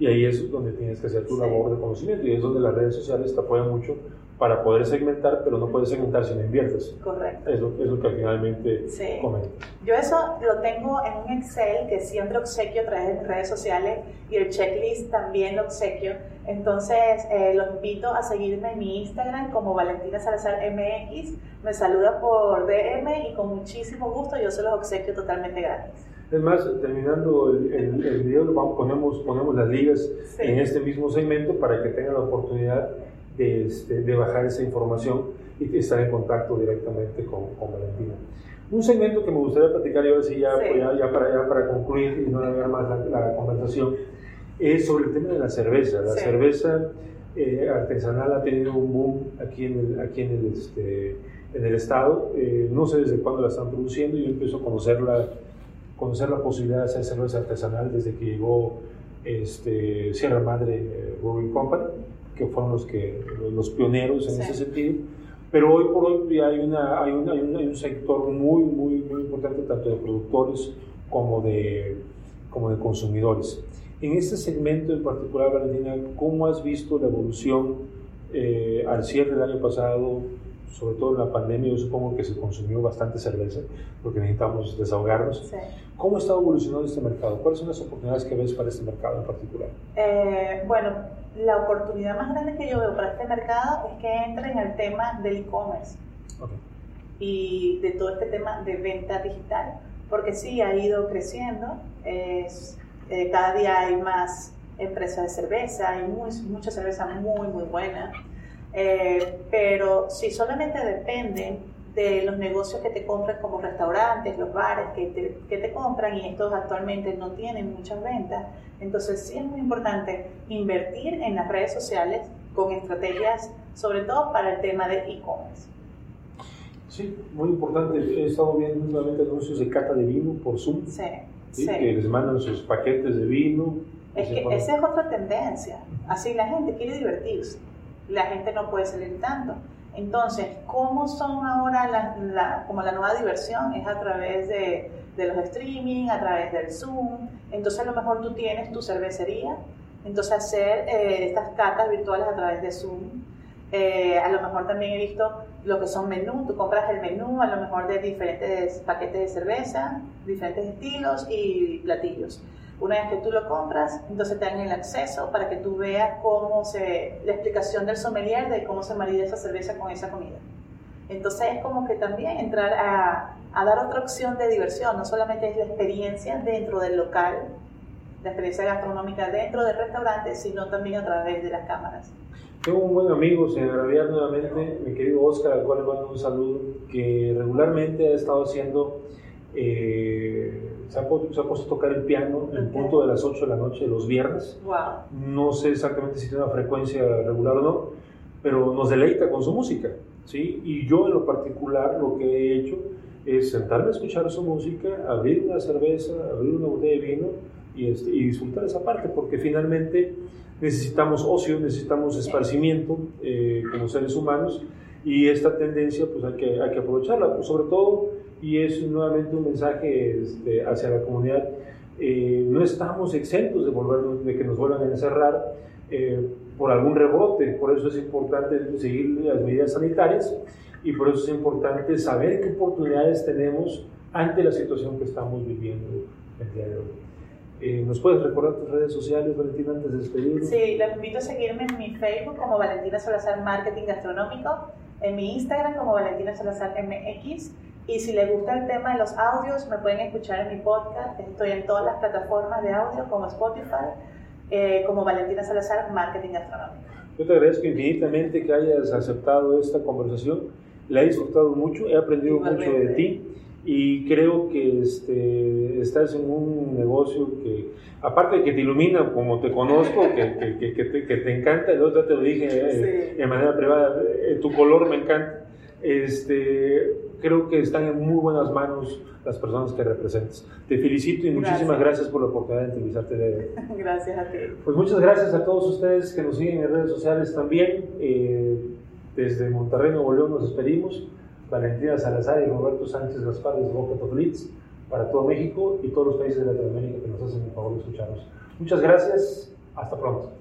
Y ahí es donde tienes que hacer tu labor de conocimiento y es donde las redes sociales te apoyan mucho para poder segmentar, pero no puedes segmentar si no inviertes. Correcto. Es lo, es lo que finalmente sí. comentas. Yo eso lo tengo en un Excel que siempre obsequio a través de mis redes sociales y el checklist también lo obsequio. Entonces, eh, los invito a seguirme en mi Instagram como Valentina Salazar MX. Me saluda por DM y con muchísimo gusto yo se los obsequio totalmente gratis. Es más, terminando el, el, video, ponemos, ponemos las ligas en este mismo segmento para que tengan la oportunidad de, este, de, bajar esa información y estar en contacto directamente con, con Valentina. Un segmento que me gustaría platicar, y ahora sí, ya, ya, ya, para, ya para concluir y no alargar más la, conversación, es sobre el tema de la cerveza. La cerveza eh, artesanal ha tenido un boom aquí en el, aquí en el, este, en el estado. Eh, no sé desde cuándo la están produciendo, yo empiezo a conocerla conocer la posibilidad de hacer cerveza artesanal desde que llegó este, Sierra Madre eh, Brewing Company, que fueron los, que, los pioneros en ese sentido. Pero hoy por hoy hay, una, hay, hay, un, sector muy, muy, muy importante, tanto de productores como de, como de consumidores. En este segmento en particular, Valentina, ¿cómo has visto la evolución eh, al cierre del año pasado sobre todo en la pandemia, yo supongo que se consumió bastante cerveza porque necesitamos desahogarnos. Sí. ¿Cómo está evolucionando este mercado? ¿Cuáles son las oportunidades que ves para este mercado en particular? Eh, bueno, la oportunidad más grande que yo veo para este mercado es que entre en el tema del e-commerce okay. y de todo este tema de venta digital, porque sí ha ido creciendo, es, eh, cada día hay más empresas de cerveza, hay muy, mucha cerveza muy, muy buena, eh, pero si solamente dependen de los negocios que te compran como restaurantes, los bares que te, que te compran y estos actualmente no tienen muchas ventas, entonces sí es muy importante invertir en las redes sociales con estrategias, sobre todo para el tema de e-commerce. Sí, muy importante. He estado viendo nuevamente anuncios de cata de vino por Zoom. Sí, ¿sí? Que les mandan sus paquetes de vino. Es que esa es otra tendencia. Así la gente quiere divertirse. La gente no puede salir tanto. Entonces, ¿cómo son ahora la, la, como la nueva diversión? Es a través de, de, los streaming, a través del Zoom. Entonces, a lo mejor tú tienes tu cervecería. Entonces, hacer eh, estas catas virtuales a través de Zoom. Eh, a lo mejor también he visto lo que son menús. Tú compras el menú a lo mejor de diferentes paquetes de cerveza, diferentes estilos y platillos. Una vez que tú lo compras, entonces te dan el acceso para que tú veas cómo se, la explicación del sommelier de cómo se marida esa cerveza con esa comida. Entonces es como que también entrar a, a dar otra opción de diversión, no solamente es la experiencia dentro del local, la experiencia gastronómica dentro del restaurante, sino también a través de las cámaras. Tengo un buen amigo, sin agraviar nuevamente, mi querido Oscar, al cual le mando un saludo, que regularmente ha estado haciendo eh, se, ha, se, ha, puesto a tocar el piano en punto de las 8 de la noche los viernes. Wow. No sé exactamente si tiene una frecuencia regular o no, pero nos deleita con su música. ¿sí? Y yo en lo particular lo que he hecho es sentarme a escuchar su música, abrir una cerveza, abrir una botella de vino y, este, y disfrutar esa parte, porque finalmente necesitamos ocio, necesitamos esparcimiento eh, como seres humanos y esta tendencia pues hay que, hay que aprovecharla, pues, sobre todo y es nuevamente un mensaje este, hacia la comunidad. Eh, no estamos exentos de, volver, de que nos vuelvan a encerrar eh, por algún rebote, por eso es importante seguir las medidas sanitarias y por eso es importante saber qué oportunidades tenemos ante la situación que estamos viviendo el día de hoy. Eh, ¿Nos puedes recordar tus redes sociales, Valentina, antes de despedirnos? Sí, les invito a seguirme en mi Facebook como Valentina Salazar Marketing Gastronómico, en mi Instagram como Valentina Salazar MX y si les gusta el tema de los audios, me pueden escuchar en mi podcast. Estoy en todas las plataformas de audio como Spotify, eh, como Valentina Salazar, Marketing Gastronómico. Yo te agradezco infinitamente que hayas aceptado esta conversación. La he disfrutado mucho, he aprendido Igualmente. mucho de ti y creo que este, estás en un negocio que, aparte de que te ilumina como te conozco, que, que, que te, te, encanta, el otro te lo dije eh, sí. de manera privada, eh, tu color me encanta. Este, creo que están en muy buenas manos las personas que representas. Te felicito y muchísimas gracias, por la oportunidad de entrevistarte. De... Gracias a ti. Pues muchas gracias a todos ustedes que nos siguen en redes sociales también. Eh, desde Monterrey, Nuevo León, nos despedimos. Valentina Salazar y Roberto Sánchez Gaspar desde Boca Toplitz para todo México y todos los países de Latinoamérica que nos hacen el favor de escucharnos. Muchas gracias. Hasta pronto.